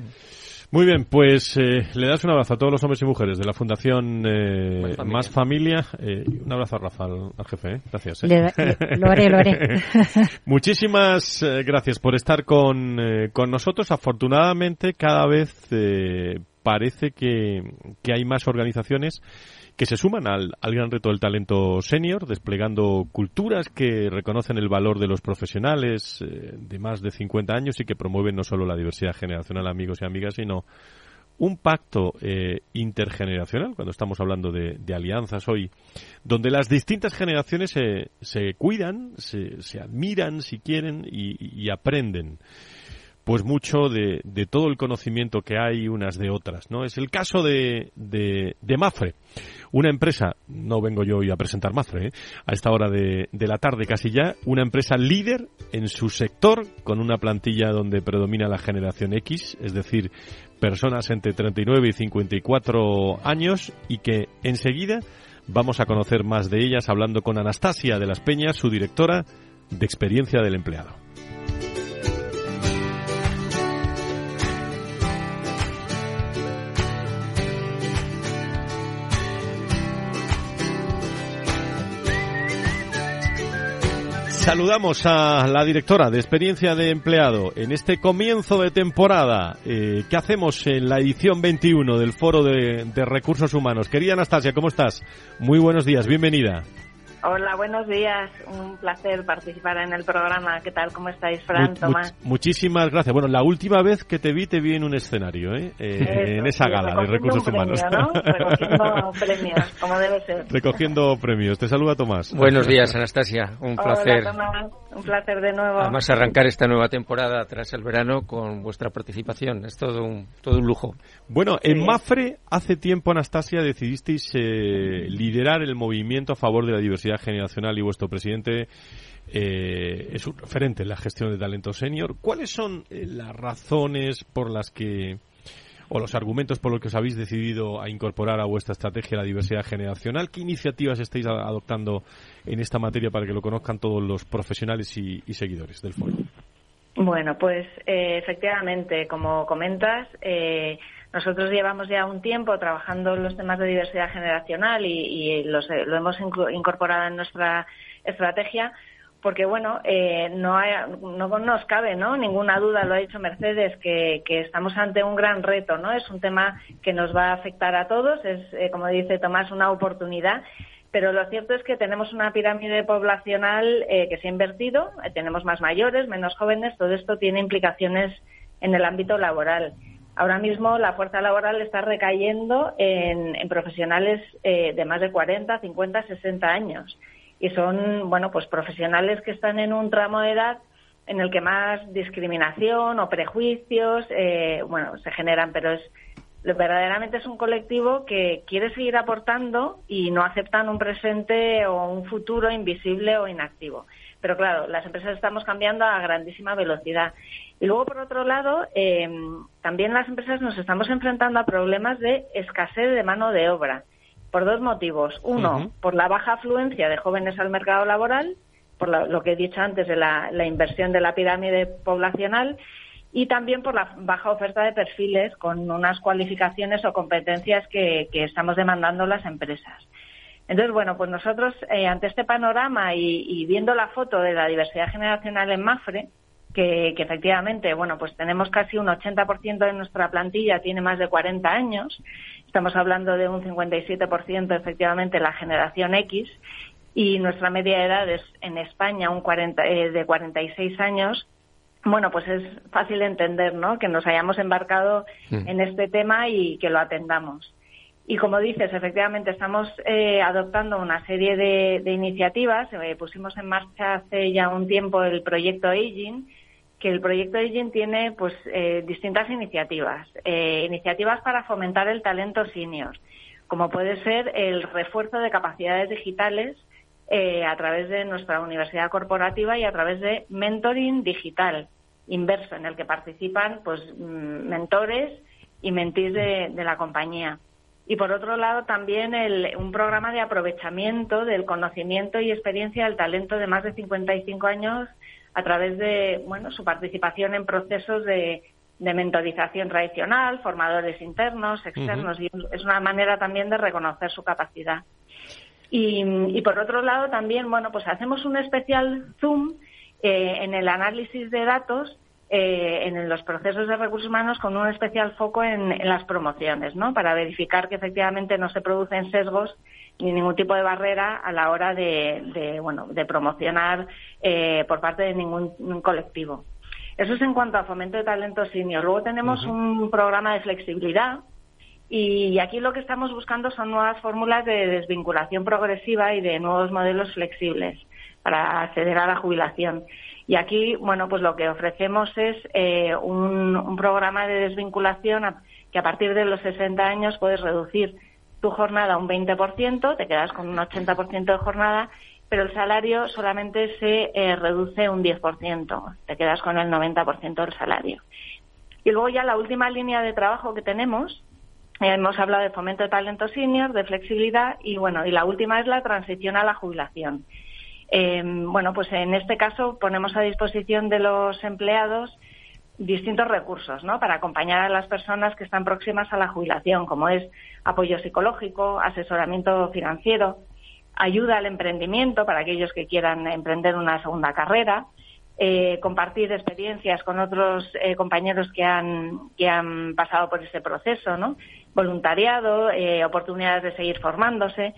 Muy bien, pues eh, le das un abrazo a todos los hombres y mujeres de la Fundación eh, Más Familia. Eh, un abrazo a Rafa, al, jefe. Gracias. lo haré, lo haré. (laughs) Muchísimas gracias por estar con, con nosotros. Afortunadamente, cada vez parece que, que hay más organizaciones que se suman al, al gran reto del talento senior, desplegando culturas que reconocen el valor de los profesionales eh, de más de 50 años y que promueven no solo la diversidad generacional, amigos y amigas, sino un pacto eh, intergeneracional, cuando estamos hablando de, alianzas hoy, donde las distintas generaciones se, se cuidan, se, se, admiran, si quieren, y, y aprenden pues mucho de, de, todo el conocimiento que hay unas de otras, ¿no? Es el caso de, de, Mafre, una empresa, no vengo yo hoy a presentar Mafre, ¿eh? a esta hora de, de la tarde casi ya, una empresa líder en su sector, con una plantilla donde predomina la generación X, es decir, personas entre 39 y 54 años y que enseguida vamos a conocer más de ellas hablando con Anastasia de las Peñas, su directora de experiencia del empleado. Saludamos a la directora de experiencia de empleado en este comienzo de temporada. Eh, ¿Qué hacemos en la edición 21 del Foro de, de Recursos Humanos? Querida Anastasia, ¿cómo estás? Muy buenos días, bienvenida. Hola, buenos días. Un placer participar en el programa. ¿Qué tal? ¿Cómo estáis, Fran, Tomás? muchísimas gracias. Bueno, la última vez que te vi, te vi en un escenario, ¿eh? eh en esa gala de recursos humanos. Recogiendo (laughs) premios, como debe ser. Recogiendo premios. Te saluda Tomás. Buenos días, Anastasia. Un placer. Un placer de nuevo. Además, arrancar esta nueva temporada tras el verano con vuestra participación. Es todo un, todo un lujo. Bueno, en Mafre, hace tiempo, Anastasia, decidisteis eh, liderar el movimiento a favor de la diversidad generacional y vuestro presidente eh, es un referente en la gestión de talento senior. ¿Cuáles son eh, las razones por las que o los argumentos por los que os habéis decidido a incorporar a vuestra estrategia la diversidad generacional? ¿Qué iniciativas estáis adoptando en esta materia para que lo conozcan todos los profesionales y, seguidores del foro? Bueno, pues eh, efectivamente, como comentas, nosotros llevamos ya un tiempo trabajando los temas de diversidad generacional y, los, eh, lo hemos incorporado en nuestra estrategia porque bueno eh, no, no nos cabe no ninguna duda lo ha dicho Mercedes que, estamos ante un gran reto no es un tema que nos va a afectar a todos es eh, como dice Tomás una oportunidad pero lo cierto es que tenemos una pirámide poblacional que se ha invertido tenemos más mayores menos jóvenes todo esto tiene implicaciones en el ámbito laboral. Ahora mismo la fuerza laboral está recayendo en, profesionales eh, de más de 40, 50, 60 años. Y son, bueno, pues profesionales que están en un tramo de edad en el que más discriminación o prejuicios, eh, bueno, se generan, pero es verdaderamente es un colectivo que quiere seguir aportando y no aceptan un presente o un futuro invisible o inactivo. Pero claro, las empresas estamos cambiando a grandísima velocidad y luego, por otro lado, em, también las empresas nos estamos enfrentando a problemas de escasez de mano de obra, por dos motivos. Uno, por la baja afluencia de jóvenes al mercado laboral, por lo, que he dicho antes de la, inversión de la pirámide poblacional, y también por la baja oferta de perfiles con unas cualificaciones o competencias que, estamos demandando las empresas. Entonces, bueno, pues nosotros, eh, ante este panorama y, y, viendo la foto de la diversidad generacional en Mafre, que, efectivamente, bueno, pues tenemos casi un 80% de nuestra plantilla tiene más de 40 años. Estamos hablando de un 57% efectivamente la generación X y nuestra media de edad es en España un 40, eh, de 46 años. Bueno, pues es fácil entender, ¿no? Que nos hayamos embarcado mm. en este tema y que lo atendamos. Y como dices, efectivamente estamos eh, adoptando una serie de, iniciativas. Eh, pusimos en marcha hace ya un tiempo el proyecto Aging, que el proyecto Aging tiene pues eh, distintas iniciativas, eh, iniciativas para fomentar el talento senior, como puede ser el refuerzo de capacidades digitales eh, a través de nuestra universidad corporativa y a través de mentoring digital inverso, en el que participan pues mm, mentores y mentís de, la compañía. y por otro lado también el, un programa de aprovechamiento del conocimiento y experiencia del talento de más de 55 años a través de bueno su participación en procesos de, mentorización tradicional, formadores internos, externos, y es una manera también de reconocer su capacidad. Y, por otro lado también, bueno, pues hacemos un especial zoom eh, en el análisis de datos eh, en los procesos de recursos humanos con un especial foco en, las promociones, ¿no? Para verificar que efectivamente no se producen sesgos ni ningún tipo de barrera a la hora de, bueno, de promocionar eh, por parte de ningún colectivo. Eso es en cuanto a fomento de talento senior. Luego tenemos un programa de flexibilidad y aquí lo que estamos buscando son nuevas fórmulas de desvinculación progresiva y de nuevos modelos flexibles para acceder a la jubilación. Y aquí, bueno, pues lo que ofrecemos es eh, un, programa de desvinculación que a partir de los 60 años puedes reducir tu jornada un 20%, te quedas con un 80% de jornada, pero el salario solamente se eh, reduce un 10%, te quedas con el 90% del salario. Y luego ya la última línea de trabajo que tenemos, eh, hemos hablado de fomento de talento senior, de flexibilidad y bueno, y la última es la transición a la jubilación. Eh, bueno, pues en este caso ponemos a disposición de los empleados distintos recursos ¿no? para acompañar a las personas que están próximas a la jubilación, como es apoyo psicológico, asesoramiento financiero, ayuda al emprendimiento para aquellos que quieran emprender una segunda carrera, eh, compartir experiencias con otros eh, compañeros que han, que han pasado por ese proceso, ¿no? voluntariado, eh, oportunidades de seguir formándose.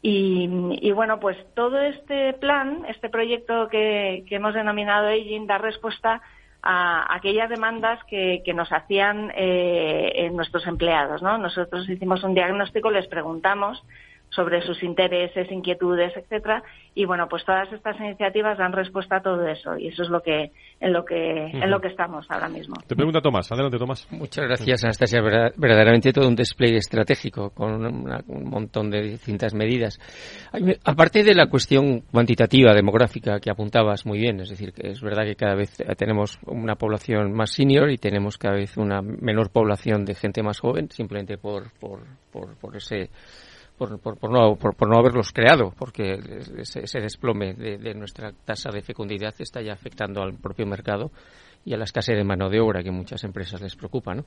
Y, bueno, pues todo este plan, este proyecto que, hemos denominado Aging, da respuesta aquellas demandas que, nos hacían eh, nuestros empleados. ¿no? Nosotros hicimos un diagnóstico, les preguntamos sobre sus intereses, inquietudes, etcétera. Y bueno, pues todas estas iniciativas dan respuesta a todo eso y eso es lo que en lo que en lo que estamos ahora mismo. Te pregunta Tomás, adelante Tomás. Muchas gracias Anastasia, verdaderamente todo un despliegue estratégico con un montón de distintas medidas. Aparte de la cuestión cuantitativa demográfica que apuntabas muy bien, es decir, que es verdad que cada vez tenemos una población más senior y tenemos cada vez una menor población de gente más joven, simplemente por por, por, por ese por, por, no, por, no haberlos creado, porque ese, desplome de, nuestra tasa de fecundidad está ya afectando al propio mercado y a la escasez de mano de obra que muchas empresas les preocupa. ¿no?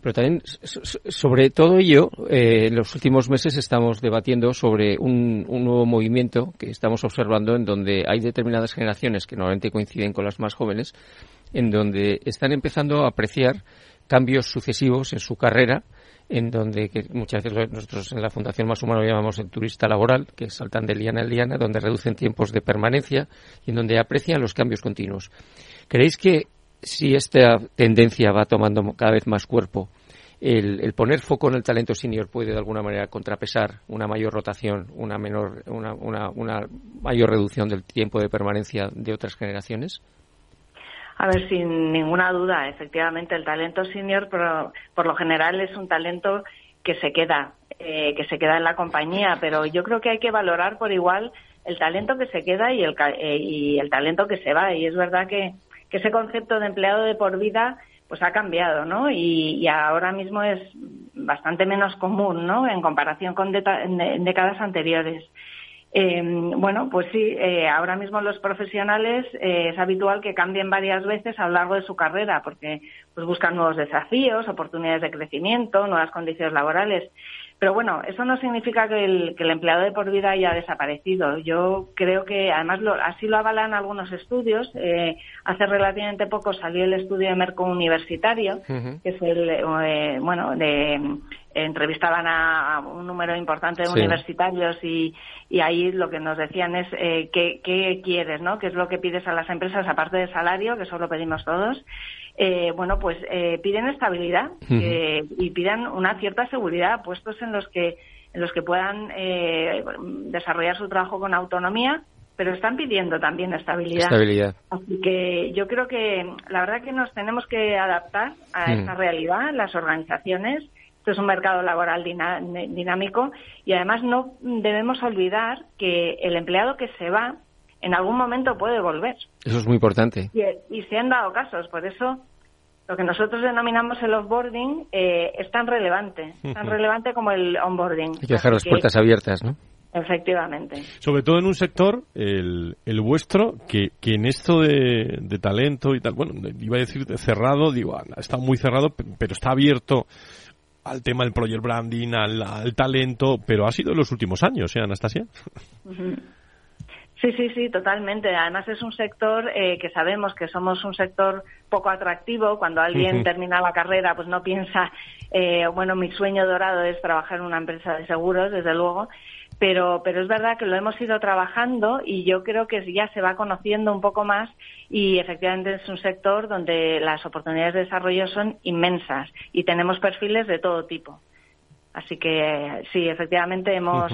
Pero también, sobre todo ello, eh, en los últimos meses estamos debatiendo sobre un, un, nuevo movimiento que estamos observando en donde hay determinadas generaciones que normalmente coinciden con las más jóvenes, en donde están empezando a apreciar cambios sucesivos en su carrera en donde que muchas veces nosotros en la Fundación Más Humano llamamos el turista laboral, que saltan de liana en liana, donde reducen tiempos de permanencia y en donde aprecian los cambios continuos. ¿Creéis que si esta tendencia va tomando cada vez más cuerpo, el, poner foco en el talento senior puede de alguna manera contrapesar una mayor rotación, una menor, una, mayor reducción del tiempo de permanencia de otras generaciones? A ver, sin ninguna duda, efectivamente, el talento senior pero, por lo general es un talento que se queda, eh, que se queda en la compañía, pero yo creo que hay que valorar por igual el talento que se queda y el, eh, y el talento que se va. Y es verdad que, que, ese concepto de empleado de por vida pues ha cambiado, ¿no? Y, ahora mismo es bastante menos común, ¿no? En comparación con décadas anteriores. Eh, bueno, pues sí, eh, ahora mismo los profesionales eh, es habitual que cambien varias veces a lo largo de su carrera porque pues buscan nuevos desafíos, oportunidades de crecimiento, nuevas condiciones laborales. Pero bueno, eso no significa que el, que el empleado de por vida haya desaparecido. Yo creo que, además, lo, así lo avalan algunos estudios. Eh, hace relativamente poco salió el estudio de Merco Universitario, que es el, eh, bueno, de, entrevistaban a, un número importante de universitarios y, y, ahí lo que nos decían es eh, qué, qué quieres, ¿no? ¿Qué es lo que pides a las empresas aparte del salario, que eso lo pedimos todos? Eh, bueno, pues eh, piden estabilidad y piden una cierta seguridad, puestos en los que en los que puedan eh, desarrollar su trabajo con autonomía, pero están pidiendo también estabilidad. estabilidad. Así que yo creo que la verdad que nos tenemos que adaptar a esta realidad, las organizaciones. Esto es un mercado laboral dinámico y además no debemos olvidar que el empleado que se va en algún momento puede volver. Eso es muy importante. Y, se han dado casos, por eso lo que nosotros denominamos el offboarding eh, es tan relevante, tan (laughs) relevante como el onboarding. Hay que dejar las puertas abiertas, ¿no? Efectivamente. Sobre todo en un sector, el, el vuestro, que, que en esto de, de talento y tal, bueno, iba a decir cerrado, digo, está muy cerrado, pero está abierto al tema del project branding, al, al talento, pero ha sido en los últimos años, ¿eh, Anastasia? Sí, sí, sí, totalmente. Además es un sector eh, que sabemos que somos un sector poco atractivo. Cuando alguien termina la carrera, pues no piensa, eh, bueno, mi sueño dorado es trabajar en una empresa de seguros, desde luego. Pero, pero es verdad que lo hemos ido trabajando y yo creo que ya se va conociendo un poco más y efectivamente es un sector donde las oportunidades de desarrollo son inmensas y tenemos perfiles de todo tipo. Así que sí, efectivamente hemos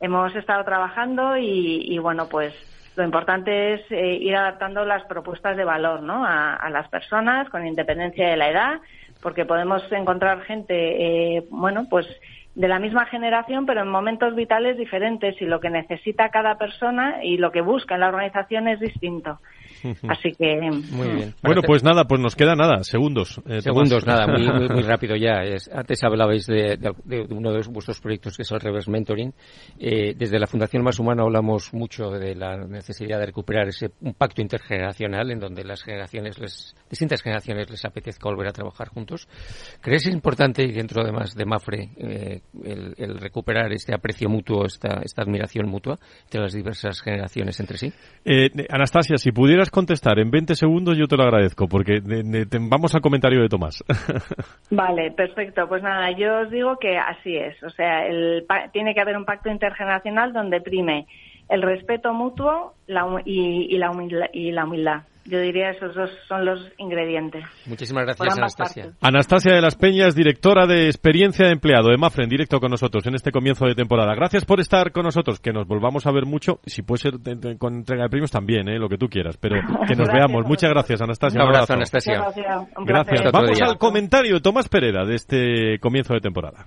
hemos estado trabajando y, bueno, pues lo importante es eh, ir adaptando las propuestas de valor ¿no? a, las personas con independencia de la edad, porque podemos encontrar gente, eh, bueno, pues de la misma generación, pero en momentos vitales diferentes y lo que necesita cada persona y lo que busca en la organización es distinto. Así que. Muy bien. Mm. Bueno, pues nada, pues nos queda nada, segundos. Eh, segundos, nada, muy, muy, (laughs) rápido ya. Es, antes hablabais de, uno de vuestros proyectos que es el Reverse Mentoring. Eh, desde la Fundación Más Humana hablamos mucho de la necesidad de recuperar ese un pacto intergeneracional en donde las generaciones, les, distintas generaciones les apetezca volver a trabajar juntos. ¿Crees importante, y dentro además de Mafre, eh, el, recuperar este aprecio mutuo, esta, esta admiración mutua entre las diversas generaciones entre sí? Anastasia, si pudieras contestar en 20 segundos, yo te lo agradezco, porque vamos al comentario de Tomás. (laughs) Vale, perfecto. Pues nada, yo os digo que así es. O sea, el, tiene que haber un pacto intergeneracional donde prime el respeto mutuo la y la humildad. Yo diría esos dos son los ingredientes. Muchísimas gracias, Anastasia. Anastasia de las Peñas, directora de experiencia de empleado de Mafre, en directo con nosotros en este comienzo de temporada. Gracias por estar con nosotros, que nos volvamos a ver mucho. Si puede ser con entrega de premios también, ¿eh? lo que tú quieras, pero (laughs) que nos veamos. Muchas gracias, Anastasia. Un abrazo, Anastasia. Gracias. Vamos al comentario de Tomás Pereda de este comienzo de temporada.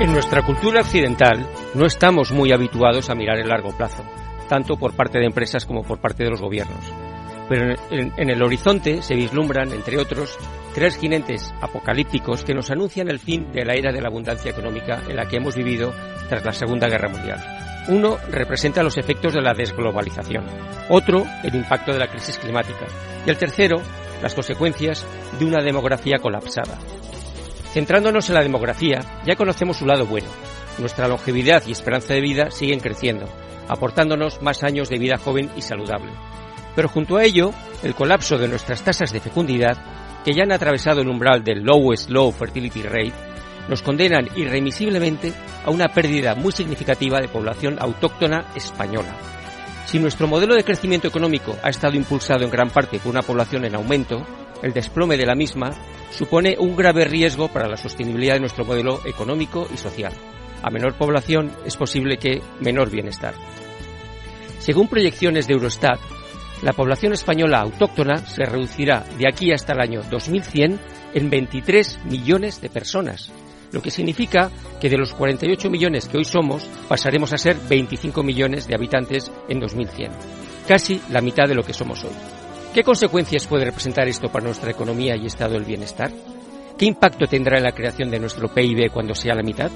En nuestra cultura occidental no estamos muy habituados a mirar el largo plazo, tanto por parte de empresas como por parte de los gobiernos. Pero en, el horizonte se vislumbran, entre otros, tres jinentes apocalípticos que nos anuncian el fin de la era de la abundancia económica en la que hemos vivido tras la Segunda Guerra Mundial. Uno representa los efectos de la desglobalización, otro el impacto de la crisis climática y el tercero las consecuencias de una demografía colapsada. Centrándonos en la demografía, ya conocemos su lado bueno. Nuestra longevidad y esperanza de vida siguen creciendo, aportándonos más años de vida joven y saludable. Pero junto a ello, el colapso de nuestras tasas de fecundidad, que ya han atravesado el umbral del lowest low fertility rate, nos condenan irremisiblemente a una pérdida muy significativa de población autóctona española. Si nuestro modelo de crecimiento económico ha estado impulsado en gran parte por una población en aumento, el desplome de la misma supone un grave riesgo para la sostenibilidad de nuestro modelo económico y social. A menor población es posible que menor bienestar. Según proyecciones de Eurostat, la población española autóctona se reducirá de aquí hasta el año 2100 en 23 millones de personas, lo que significa que de los 48 millones que hoy somos pasaremos a ser 25 millones de habitantes en 2100, casi la mitad de lo que somos hoy. ¿Qué consecuencias puede representar esto para nuestra economía y estado del bienestar? ¿Qué impacto tendrá en la creación de nuestro PIB cuando sea la mitad?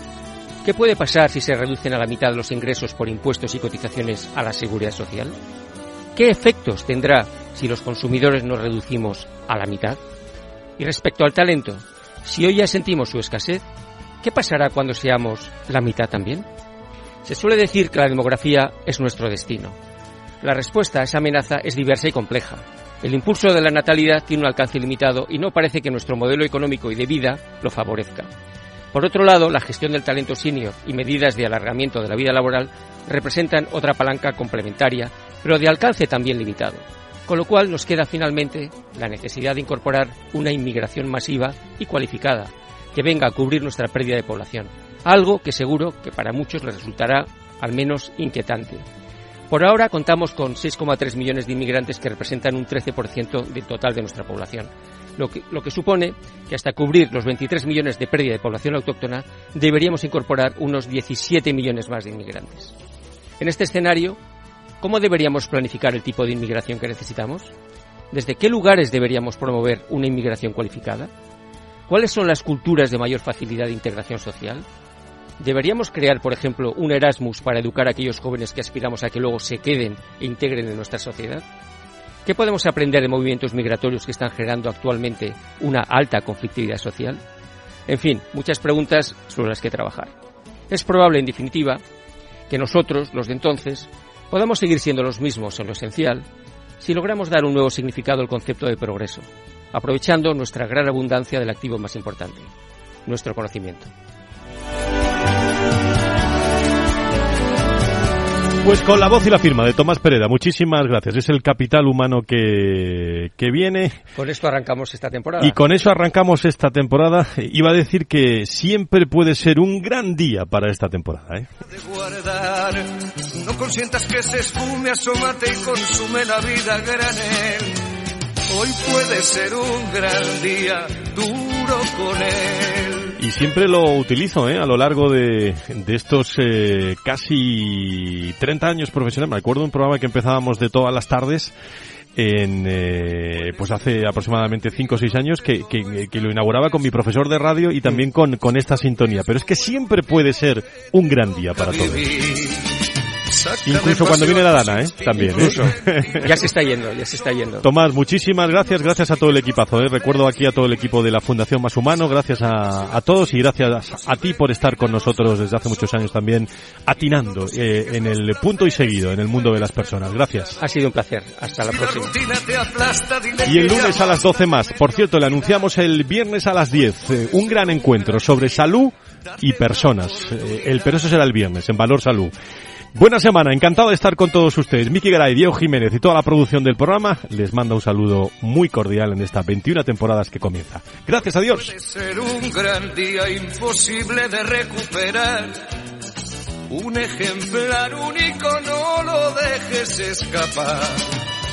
¿Qué puede pasar si se reducen a la mitad los ingresos por impuestos y cotizaciones a la seguridad social? ¿Qué efectos tendrá si los consumidores nos reducimos a la mitad? Y respecto al talento, si hoy ya sentimos su escasez, ¿qué pasará cuando seamos la mitad también? Se suele decir que la demografía es nuestro destino. La respuesta a esa amenaza es diversa y compleja, el impulso de la natalidad tiene un alcance limitado y no parece que nuestro modelo económico y de vida lo favorezca. Por otro lado, la gestión del talento senior y medidas de alargamiento de la vida laboral representan otra palanca complementaria, pero de alcance también limitado. Con lo cual nos queda finalmente la necesidad de incorporar una inmigración masiva y cualificada, que venga a cubrir nuestra pérdida de población, algo que seguro que para muchos les resultará al menos inquietante. Por ahora contamos con 6,3 millones de inmigrantes que representan un 13% del total de nuestra población, lo que, supone que hasta cubrir los 23 millones de pérdida de población autóctona deberíamos incorporar unos 17 millones más de inmigrantes. En este escenario, ¿cómo deberíamos planificar el tipo de inmigración que necesitamos? ¿Desde qué lugares deberíamos promover una inmigración cualificada? ¿Cuáles son las culturas de mayor facilidad de integración social? ¿Deberíamos crear, por ejemplo, un Erasmus para educar a aquellos jóvenes que aspiramos a que luego se queden e integren en nuestra sociedad? ¿Qué podemos aprender de movimientos migratorios que están generando actualmente una alta conflictividad social? En fin, muchas preguntas sobre las que trabajar. Es probable, en definitiva, que nosotros, los de entonces, podamos seguir siendo los mismos en lo esencial si logramos dar un nuevo significado al concepto de progreso, aprovechando nuestra gran abundancia del activo más importante, nuestro conocimiento. Pues con la voz y la firma de Tomás Pereda, muchísimas gracias. Es el capital humano que, que viene. Con esto arrancamos esta temporada. Y con eso arrancamos esta temporada. Iba a decir que siempre puede ser un gran día para esta temporada. ¿eh? guardar. No consientas que se esfume, asómate y consume la vida granel. Hoy puede ser un gran día, duro con él. Y siempre lo utilizo ¿eh? a lo largo de, de estos eh, casi 30 años profesionales. Me acuerdo un programa que empezábamos de todas las tardes en eh, pues hace aproximadamente 5 o 6 años que, que, que, lo inauguraba con mi profesor de radio y también con, con esta sintonía. Pero es que siempre puede ser un gran día para todos. Incluso cuando viene la dana, ¿eh? También. Incluso. (laughs) ya se está yendo, ya se está yendo. Tomás, muchísimas gracias, gracias a todo el equipazo. ¿eh? Recuerdo aquí a todo el equipo de la Fundación Más Humano, gracias a, a todos y gracias a ti por estar con nosotros desde hace muchos años también, atinando eh, en el punto y seguido en el mundo de las personas. Gracias. Ha sido un placer. Hasta la próxima. Y el lunes a las 12 más. Por cierto, le anunciamos el viernes a las 10 eh, un gran encuentro sobre salud y personas. Eh, el, pero eso será el viernes, en Valor Salud. Buena semana, encantado de estar con todos ustedes. Miki Garay, Diego Jiménez y toda la producción del programa les manda un saludo muy cordial en esta 21 temporadas que comienza. Gracias, adiós. Puede ser un gran día imposible de recuperar. Un ejemplar único, no lo dejes escapar.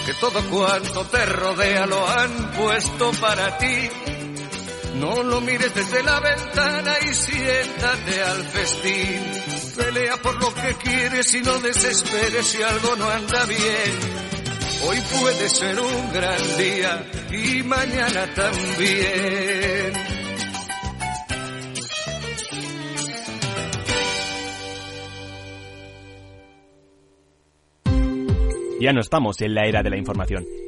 Que todo cuanto te rodea lo han puesto para ti. No lo mires desde la ventana y siéntate al festín. Pelea por lo que quieres y no desesperes si algo no anda bien. Hoy puede ser un gran día y mañana también. Ya no estamos en la era de la información,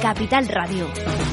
Capital Radio.